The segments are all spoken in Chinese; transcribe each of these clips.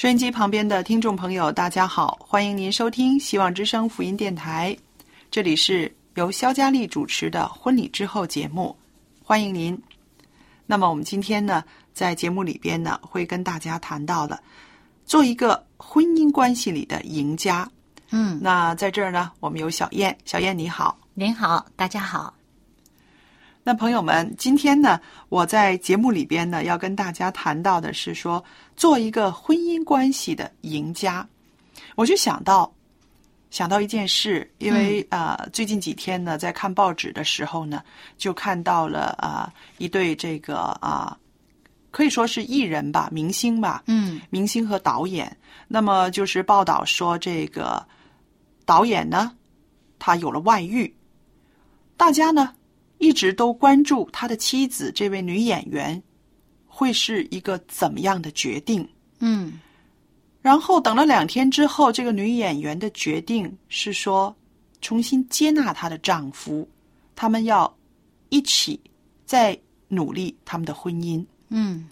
收音机旁边的听众朋友，大家好，欢迎您收听希望之声福音电台，这里是由肖佳丽主持的婚礼之后节目，欢迎您。那么我们今天呢，在节目里边呢，会跟大家谈到了做一个婚姻关系里的赢家。嗯，那在这儿呢，我们有小燕，小燕你好。您好，大家好。那朋友们，今天呢，我在节目里边呢，要跟大家谈到的是说，做一个婚姻关系的赢家。我就想到，想到一件事，因为、呃，最近几天呢，在看报纸的时候呢，就看到了啊、一对这个啊、可以说是艺人吧，明星吧，嗯明星和导演。那么就是报道说，这个导演呢，他有了外遇，大家呢一直都关注他的妻子这位女演员会是一个怎么样的决定。嗯然后等了两天之后，这个女演员的决定是说，重新接纳她的丈夫，他们要一起再努力他们的婚姻。嗯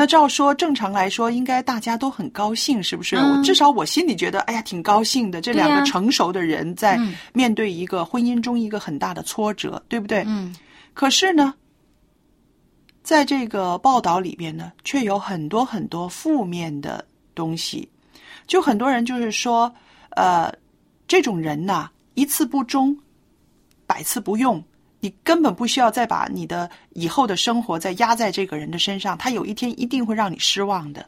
那照说，正常来说，应该大家都很高兴，是不是？嗯我至少我心里觉得，哎呀，挺高兴的。这两个成熟的人在嗯面对一个婚姻中一个很大的挫折，对不对？嗯可是呢，在这个报道里边呢，却有很多很多负面的东西。就很多人就是说，呃，这种人呐、一次不忠，百次不用。你根本不需要再把你的以后的生活再压在这个人的身上，他有一天一定会让你失望的。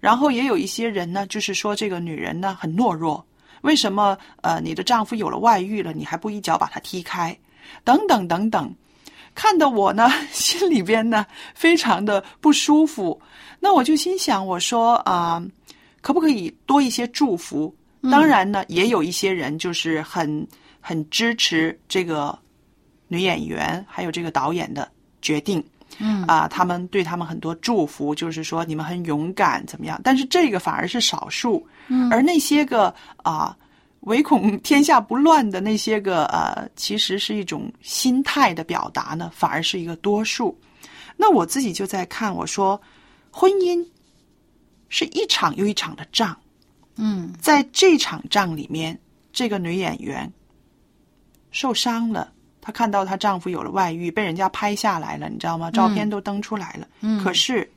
然后也有一些人呢，就是说这个女人呢很懦弱，为什么呃你的丈夫有了外遇了，你还不一脚把他踢开？等等等等，看得我呢 心里边呢非常的不舒服。那我就心想，我说啊、可不可以多一些祝福？当然呢，也有一些人就是很很支持这个女演员还有这个导演的决定。嗯啊，他们对他们很多祝福，就是说你们很勇敢，怎么样？但是这个反而是少数，嗯而那些个啊，唯恐天下不乱的那些个呃，其实是一种心态的表达呢，反而是一个多数。那我自己就在看，我说，婚姻是一场又一场的仗，嗯在这场仗里面，这个女演员受伤了，她看到她丈夫有了外遇，被人家拍下来了，你知道吗？照片都登出来了。嗯可是，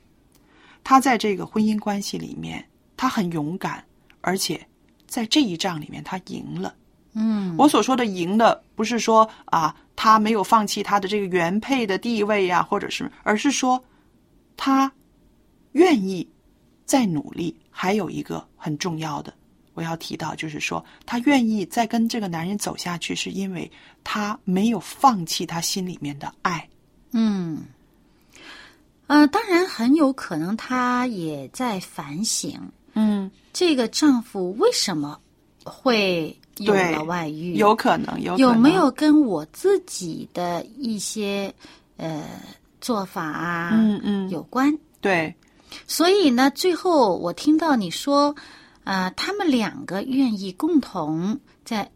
她在这个婚姻关系里面，她很勇敢，而且在这一仗里面，她赢了。嗯我所说的赢的，不是说啊，她没有放弃她的这个原配的地位呀、或者是，而是说，她愿意再努力。还有一个很重要的，我要提到，就是说，她愿意再跟这个男人走下去，是因为她没有放弃她心里面的爱。嗯，呃，当然很有可能她也在反省，嗯，这个丈夫为什么会有了外遇？有可能，有有没有跟我自己的一些呃做法啊，嗯嗯有关？对，所以呢，最后我听到你说，啊、他们两个愿意共同在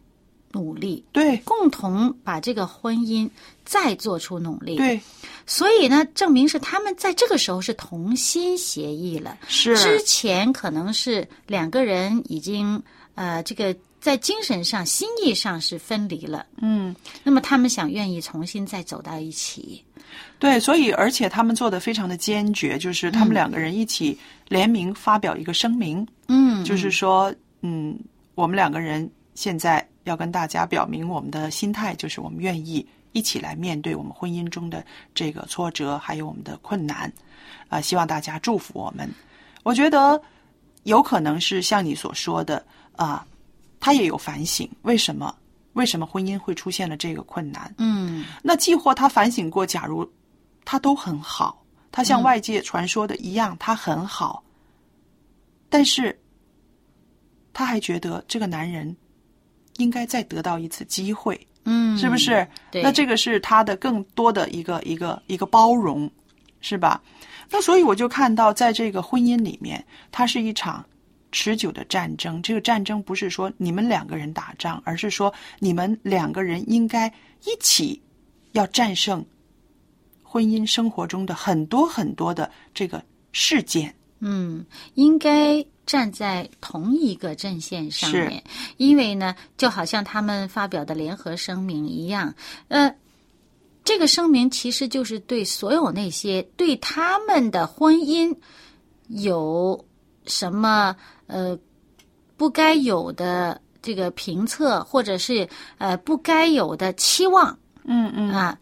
努力，对共同把这个婚姻再做出努力。，对所以呢，证明是他们在这个时候是同心协议了。是之，前可能是两个人已经呃，这个在精神上、心意上是分离了。嗯，那么他们想愿意重新再走到一起。对，所以而且他们做的非常的坚决，就是他们两个人一起联名发表一个声明，嗯，就是说，嗯，我们两个人现在要跟大家表明我们的心态，就是我们愿意一起来面对我们婚姻中的这个挫折，还有我们的困难，啊、希望大家祝福我们。我觉得有可能是像你所说的啊、他也有反省，为什么为什么婚姻会出现了这个困难？嗯那既或他反省过，假如他都很好，他像外界传说的一样，他很好，但是他还觉得这个男人应该再得到一次机会，嗯，是不是？对那这个是他的更多的一个一个一个包容，是吧？那所以我就看到，在这个婚姻里面，它是一场持久的战争。这个战争不是说你们两个人打仗，而是说你们两个人应该一起要战胜婚姻生活中的很多很多的这个事件。嗯，应该站在同一个阵线上面，因为呢，就好像他们发表的联合声明一样，呃，这个声明其实就是对所有那些对他们的婚姻有什么呃不该有的这个评测，或者是呃不该有的期望嗯嗯，啊，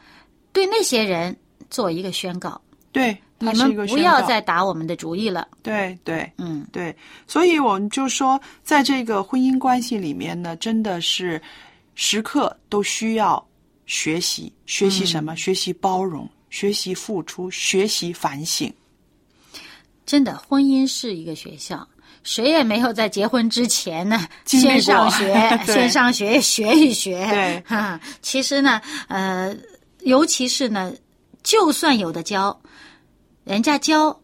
对那些人做一个宣告，对，你它是一们个不要再打我们的主意了。对对。嗯对，所以我们就说，在这个婚姻关系里面呢，真的是时刻都需要学习，学习什么？学习包容，学习付出，学习反省。真的，婚姻是一个学校，谁也没有在结婚之前呢，先上学，先上学学一学。对 哈，其实呢，呃，尤其是呢，就算有的教，人家教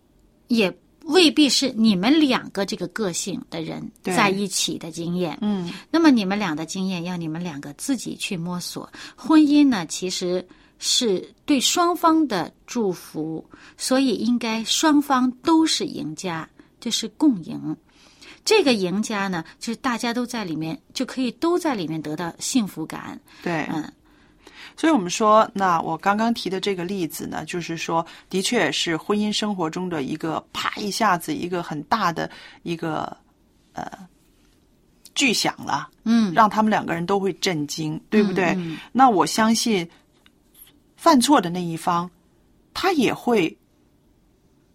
也未必是你们两个这个个性的人在一起的经验。嗯，那么你们俩的经验要你们两个自己去摸索。婚姻呢，其实是对双方的祝福，所以应该双方都是赢家，这是共赢。这个赢家呢，就是大家都在里面，就可以都在里面得到幸福感。对。嗯所以我们说，那我刚刚提的这个例子呢，就是说，的确是婚姻生活中的一个啪一下子一个很大的一个呃巨响了。嗯，让他们两个人都会震惊，对不对？嗯那我相信，犯错的那一方，他也会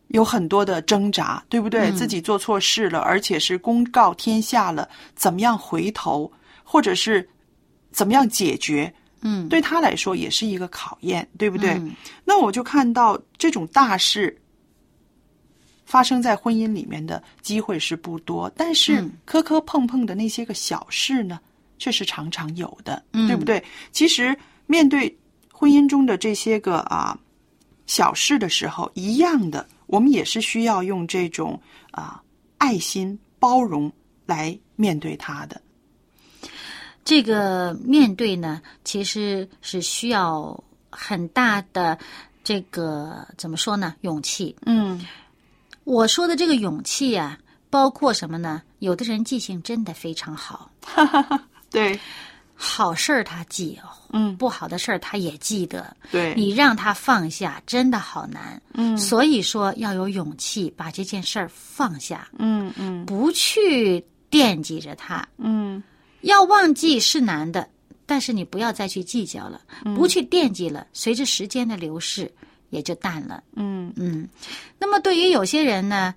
有很多的挣扎，对不对？嗯自己做错事了，而且是公告天下了，怎么样回头，或者是怎么样解决？嗯，对他来说也是一个考验，对不对？嗯那我就看到这种大事发生在婚姻里面的机会是不多，但是嗯磕磕碰碰的那些个小事呢，却是常常有的，嗯对不对？其实面对婚姻中的这些个啊小事的时候，一样的，我们也是需要用这种啊爱心包容来面对他的。这个面对呢，其实是需要很大的这个怎么说呢？勇气。嗯我说的这个勇气啊，包括什么呢？有的人记性真的非常好，对，好事儿他记，嗯不好的事儿他也记得。对，你让他放下，真的好难。嗯所以说要有勇气把这件事儿放下，嗯嗯不去惦记着他。嗯要忘记是难的，但是你不要再去计较了，不去惦记了，随着时间的流逝也就淡了。嗯嗯，那么对于有些人呢，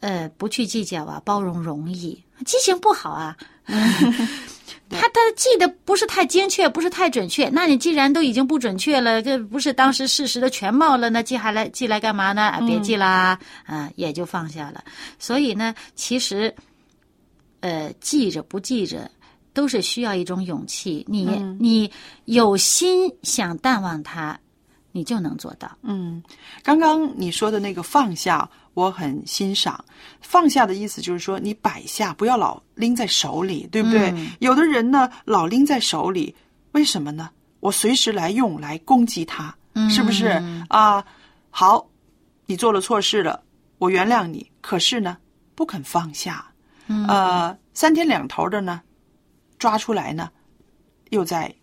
呃，不去计较啊，包容容易，记性不好啊。他他记得不是太精确，不是太准确。那你既然都已经不准确了，这不是当时事实的全貌了，那记还来记来干嘛呢？啊，别记啦，啊，也就放下了。所以呢，其实，呃，记着不记着，都是需要一种勇气。你、你有心想淡忘它，你就能做到。嗯，刚刚你说的那个放下，我很欣赏。放下的意思就是说，你摆下，不要老拎在手里，对不对？嗯有的人呢，老拎在手里，为什么呢？我随时来用来攻击他，是不是啊？好，你做了错事了，我原谅你。可是呢，不肯放下，呃，三天两头的呢，抓出来呢，又再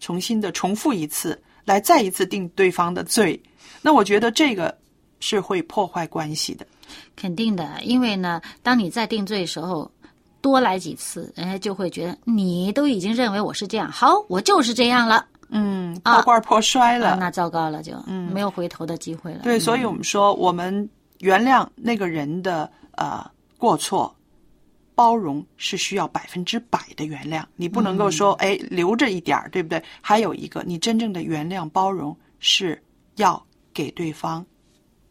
重新的重复一次，来再一次定对方的罪。那我觉得这个是会破坏关系的。肯定的，因为呢，当你在定罪的时候，多来几次，人家就会觉得你都已经认为我是这样，好，我就是这样了，嗯，啊破罐破摔了。啊，那糟糕了就嗯，没有回头的机会了。对，嗯所以我们说，我们原谅那个人的呃过错，包容是需要百分之百的原谅，你不能够说、嗯哎留着一点儿，对不对？还有一个，你真正的原谅包容是要给对方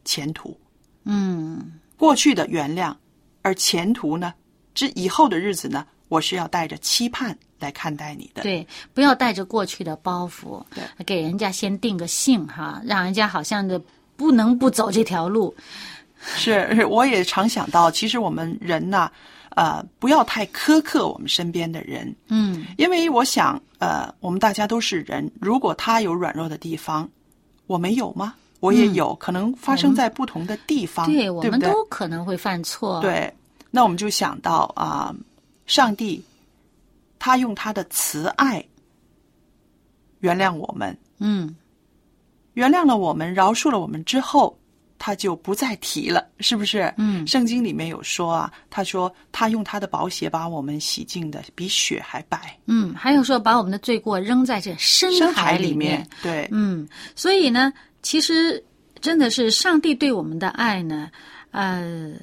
前途，嗯，过去的原谅，而前途呢，这以后的日子呢，我是要带着期盼来看待你的。对，不要带着过去的包袱，对，给人家先定个性哈，让人家好像的不能不走这条路。是，是我也常想到，其实我们人呐，呃，不要太苛刻我们身边的人，嗯，因为我想，呃，我们大家都是人，如果他有软弱的地方，我没有吗？我也有，可能发生在不同的地方，对，我？们都可能会犯错。，对，那我们就想到啊、上帝他用他的慈爱原谅我们，嗯，原谅了我们，饶恕了我们之后，他就不再提了，是不是？嗯圣经里面有说啊，他说他用他的宝血把我们洗净的比雪还白，嗯，还有说把我们的罪过扔在这深深海里面。对，嗯，所以呢，其实真的是上帝对我们的爱呢，呃，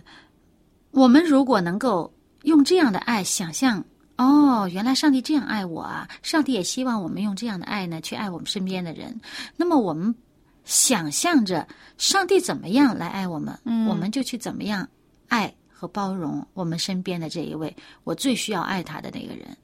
我们如果能够用这样的爱想象，哦，原来上帝这样爱我啊！上帝也希望我们用这样的爱呢去爱我们身边的人。那么我们想象着上帝怎么样来爱我们，我们就去怎么样爱和包容我们身边的这一位我最需要爱他的那个人。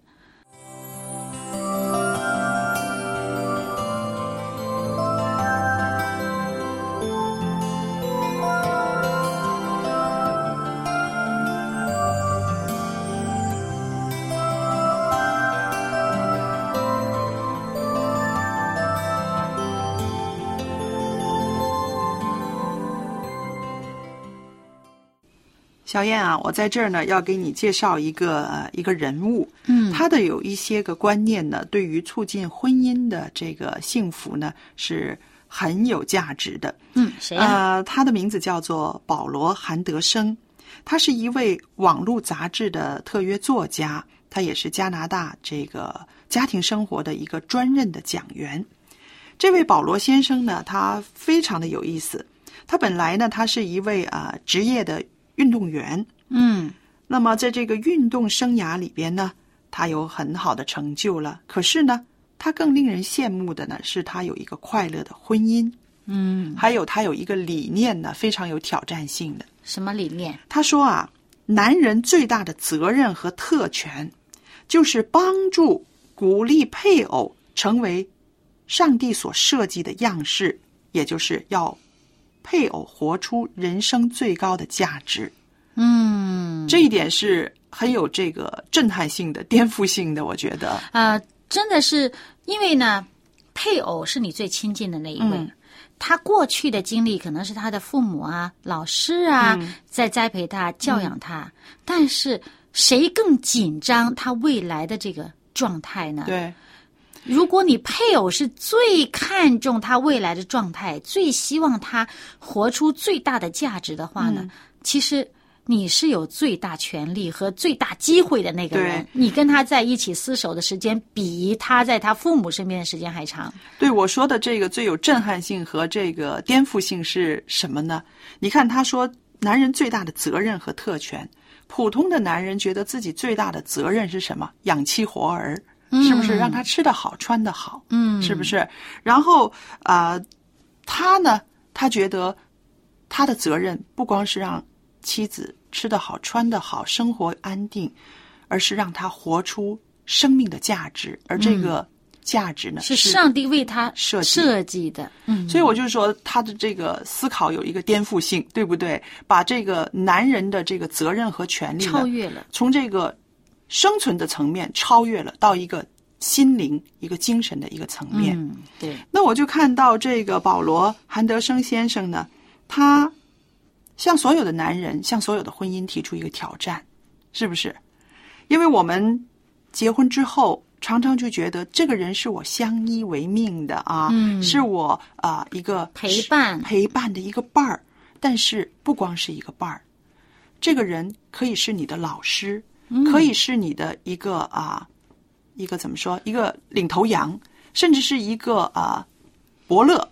小燕啊，我在这儿呢要给你介绍一个、呃、一个人物，嗯他的有一些个观念呢，对于促进婚姻的这个幸福呢是很有价值的。嗯，谁啊、呃，他的名字叫做保罗·韩德生，他是一位网络杂志的特约作家，他也是加拿大这个家庭生活的一个专任的讲员。这位保罗先生呢，他非常的有意思。他本来呢，他是一位啊、呃职业的运动员，嗯那么在这个运动生涯里边呢，他有很好的成就了。可是呢，他更令人羡慕的呢，是他有一个快乐的婚姻，嗯，还有他有一个理念呢，非常有挑战性的。什么理念？他说啊，男人最大的责任和特权，就是帮助、鼓励配偶成为上帝所设计的样式，也就是要配偶活出人生最高的价值。嗯，这一点是很有这个震撼性的、颠覆性的，我觉得。啊、真的是因为呢，配偶是你最亲近的那一位。嗯他过去的经历可能是他的父母啊、老师啊，在栽培他、教养他，但是谁更紧张他未来的这个状态呢？对，如果你配偶是最看重他未来的状态，最希望他活出最大的价值的话呢，其实你是有最大权利和最大机会的那个人。你跟他在一起厮守的时间，比他在他父母身边的时间还长。对我说的这个最有震撼性和这个颠覆性是什么呢？你看，他说男人最大的责任和特权，普通的男人觉得自己最大的责任是什么？养妻活儿，是不是让他吃得好、穿得好？嗯是不是？然后啊、呃他呢，他觉得他的责任不光是让妻子吃得好、穿得好、生活安定，而是让他活出生命的价值。而这个价值呢是上帝为他设计设计的，嗯，所以我就说他的这个思考有一个颠覆性，对不对？把这个男人的这个责任和权利超越了，从这个生存的层面超越了到一个心灵、一个精神的一个层面。嗯，对，那我就看到这个保罗·韩德生先生呢，他向所有的男人、向所有的婚姻提出一个挑战，是不是？因为我们结婚之后，常常就觉得这个人是我相依为命的啊，嗯是我啊、一个陪伴陪伴的一个伴儿。但是不光是一个伴儿，这个人可以是你的老师，嗯可以是你的一个啊，一个怎么说，一个领头羊，甚至是一个啊伯乐，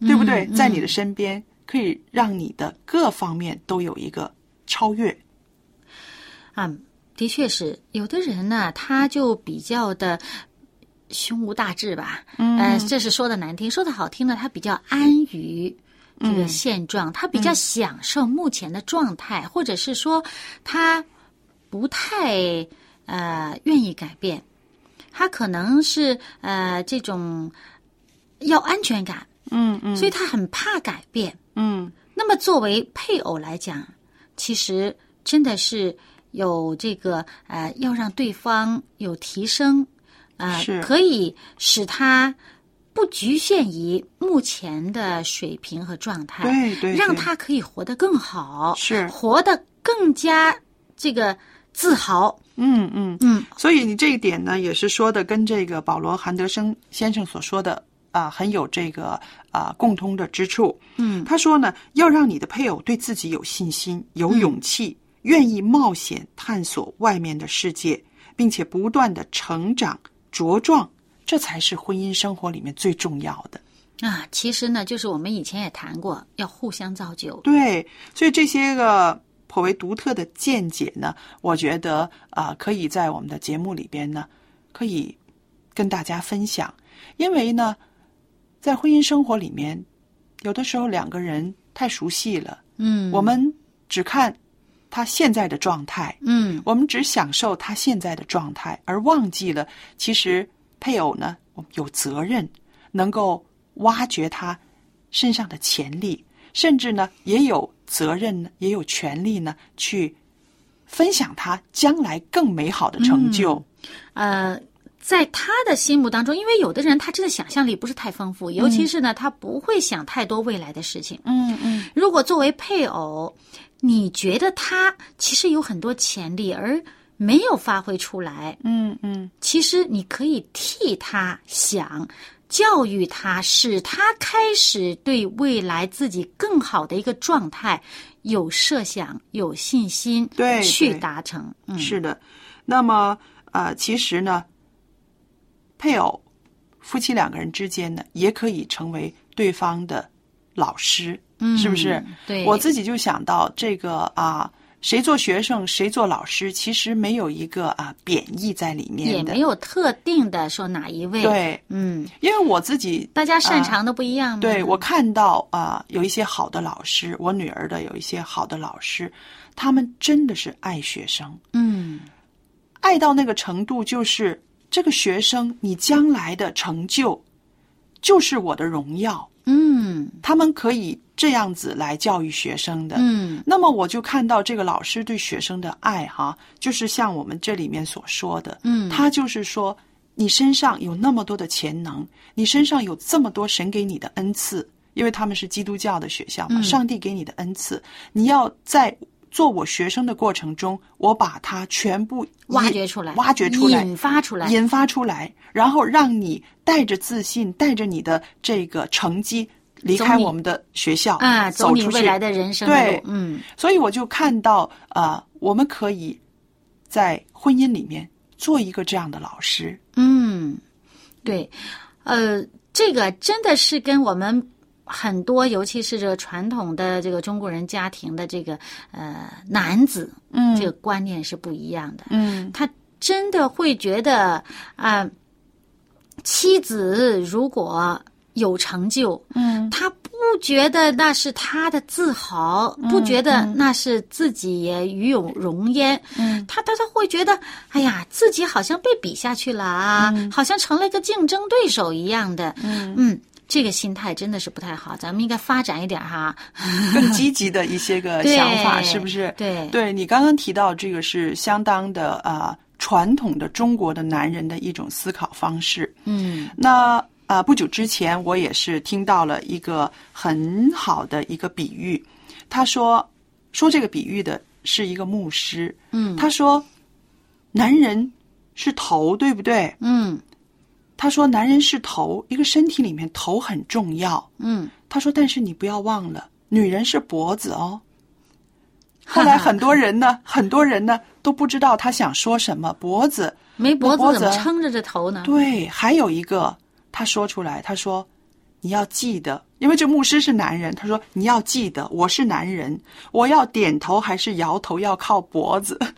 对不对？嗯在你的身边，可以让你的各方面都有一个超越。嗯，的确是有的人呢，他就比较的胸无大志吧，嗯，呃，这是说的难听，说的好听呢，他比较安于。这个现状，他比较享受目前的状态，或者是说他不太呃愿意改变，他可能是呃这种要安全感，嗯嗯。所以他很怕改变。嗯。那么作为配偶来讲，其实真的是有这个呃，要让对方有提升，呃是，可以使他不局限于目前的水平和状态，对对对。让他可以活得更好，是。活得更加这个自豪。嗯嗯。嗯，所以你这一点呢，也是说的跟这个保罗·韩德生先生所说的啊、很有这个啊、共通的之处。嗯，他说呢，要让你的配偶对自己有信心、有勇气，愿意冒险探索外面的世界，并且不断的成长茁壮，这才是婚姻生活里面最重要的。啊，其实呢，就是我们以前也谈过，要互相造就。对，所以这些个颇为独特的见解呢，我觉得啊、可以在我们的节目里边呢，可以跟大家分享。因为呢，在婚姻生活里面，有的时候两个人太熟悉了，嗯，我们只看他现在的状态，嗯我们只享受他现在的状态，而忘记了其实配偶呢，我们有责任能够挖掘他身上的潜力，甚至呢也有责任呢，也有权利呢去分享他将来更美好的成就。呃，在他的心目当中，因为有的人他真的想象力不是太丰富，尤其是呢，他不会想太多未来的事情。嗯嗯如果作为配偶，你觉得他其实有很多潜力而没有发挥出来，嗯嗯，其实你可以替他想。教育他，使他开始对未来自己更好的一个状态有设想、有信心，对去达成。嗯，是的。那么呃，其实呢，配偶夫妻两个人之间呢，也可以成为对方的老师，是不是？对，我自己就想到这个啊，谁做学生谁做老师，其实没有一个啊贬义在里面，也没有特定的说哪一位。，对，嗯，因为我自己大家擅长的不一样嘛。对我看到啊、有一些好的老师，我女儿的有一些好的老师，他们真的是爱学生，嗯。爱到那个程度，就是这个学生你将来的成就就是我的荣耀，嗯。他们可以这样子来教育学生的。嗯。那么我就看到这个老师对学生的爱，哈，就是像我们这里面所说的，嗯。他就是说，你身上有那么多的潜能，你身上有这么多神给你的恩赐，因为他们是基督教的学校嘛，嗯。上帝给你的恩赐，你要在做我学生的过程中，我把它全部挖掘出来，挖掘出来，引发出来。引发出来，然后让你带着自信，带着你的这个成绩离开我们的学校啊，走你出未来的人生的对。嗯所以我就看到，呃，我们可以在婚姻里面做一个这样的老师。嗯，对，呃，这个真的是跟我们很多，尤其是这个传统的这个中国人家庭的这个呃男子，嗯。这个观念是不一样的。嗯。他真的会觉得啊、妻子如果有成就，嗯。他不觉得那是他的自豪，不觉得那是自己也与有荣焉。嗯。他他他会觉得，哎呀，自己好像被比下去了啊，好像成了一个竞争对手一样的。嗯这个心态真的是不太好，咱们应该发展一点哈。更积极的一些个想法，是不是？对对你刚刚提到这个是相当的啊、传统的中国的男人的一种思考方式。嗯那啊、不久之前我也是听到了一个很好的一个比喻，他说说这个比喻的是一个牧师，嗯他说男人是头，对不对？嗯他说男人是头，一个身体里面头很重要。嗯，他说：“但是你不要忘了，女人是脖子哦。”后来很多人呢，很多人呢都不知道他想说什么。脖子，没脖脖子怎么子撑着这头呢？对，还有一个他说出来，他说：“你要记得，因为这牧师是男人，他说你要记得，我是男人，我要点头还是摇头要靠脖子。”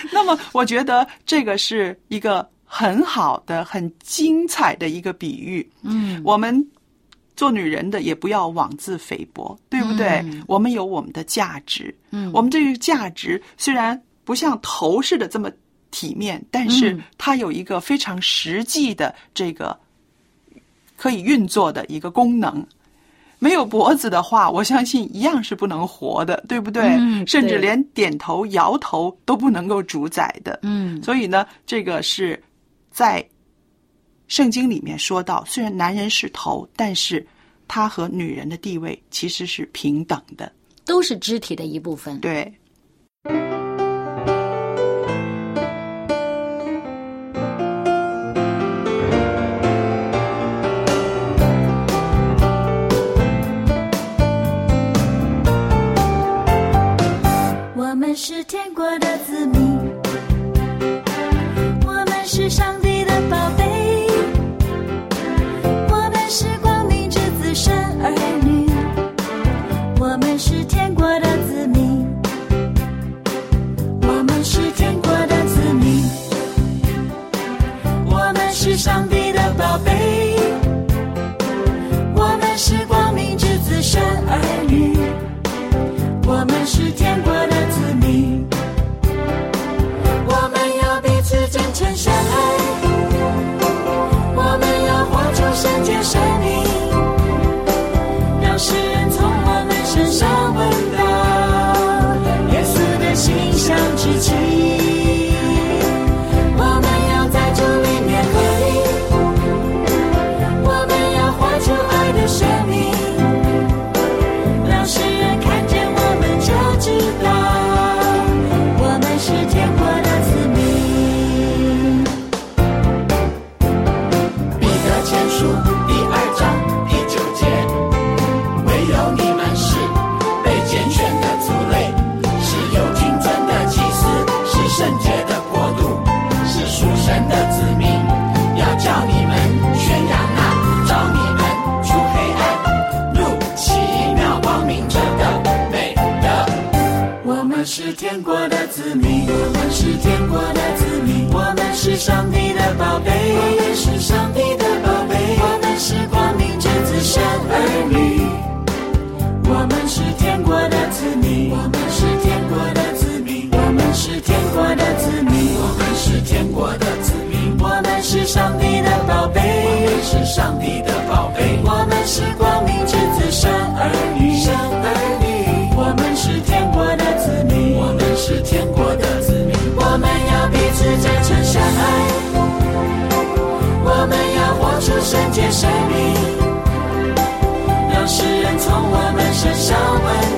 那么，我觉得这个是一个很好的、很精彩的一个比喻。嗯我们做女人的也不要妄自菲薄，对不对？嗯我们有我们的价值，嗯我们这个价值虽然不像头似的这么体面，但是嗯它有一个非常实际的这个可以运作的一个功能。没有脖子的话，我相信一样是不能活的，对不对？嗯对甚至连点头、摇头都不能够主宰的。嗯所以呢，这个是在圣经里面说到，虽然男人是头，但是他和女人的地位其实是平等的。都是肢体的一部分。对，生命，让世人从我们身上闻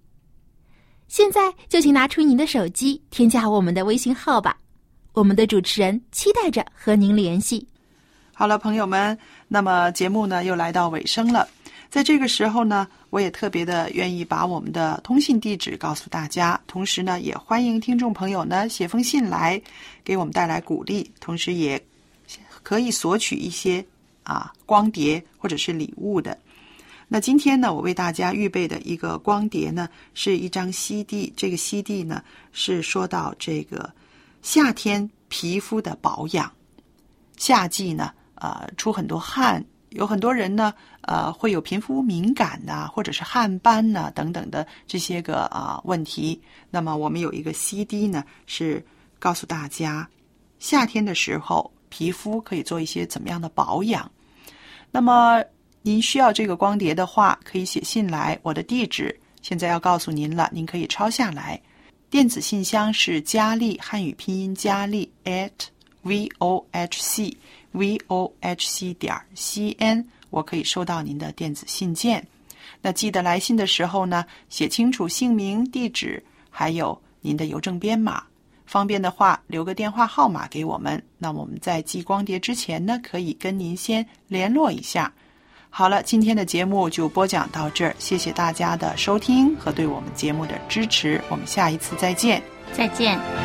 现在就请拿出您的手机，添加我们的微信号吧。我们的主持人期待着和您联系。好了，朋友们，那么节目呢又来到尾声了。在这个时候呢，我也特别的愿意把我们的通信地址告诉大家，同时呢，也欢迎听众朋友呢写封信来给我们带来鼓励，同时也可以索取一些啊光碟或者是礼物的。那今天呢，我为大家预备的一个光碟呢，是一张 CD。这个 CD 呢，是说到这个夏天皮肤的保养。夏季呢，呃，出很多汗，有很多人呢，呃，会有皮肤敏感呐、或者是汗斑呐、等等的这些个啊、问题。那么我们有一个 CD 呢，是告诉大家夏天的时候皮肤可以做一些怎么样的保养。那么您需要这个光碟的话，可以写信来，我的地址现在要告诉您了，您可以抄下来。电子信箱是佳丽汉语拼音佳丽 at v o h c v o h c 点 c n，我可以收到您的电子信件。那记得来信的时候呢，写清楚姓名、地址，还有您的邮政编码。方便的话，留个电话号码给我们。那我们在寄光碟之前呢，可以跟您先联络一下。好了，今天的节目就播讲到这儿，谢谢大家的收听和对我们节目的支持，我们下一次再见。再见。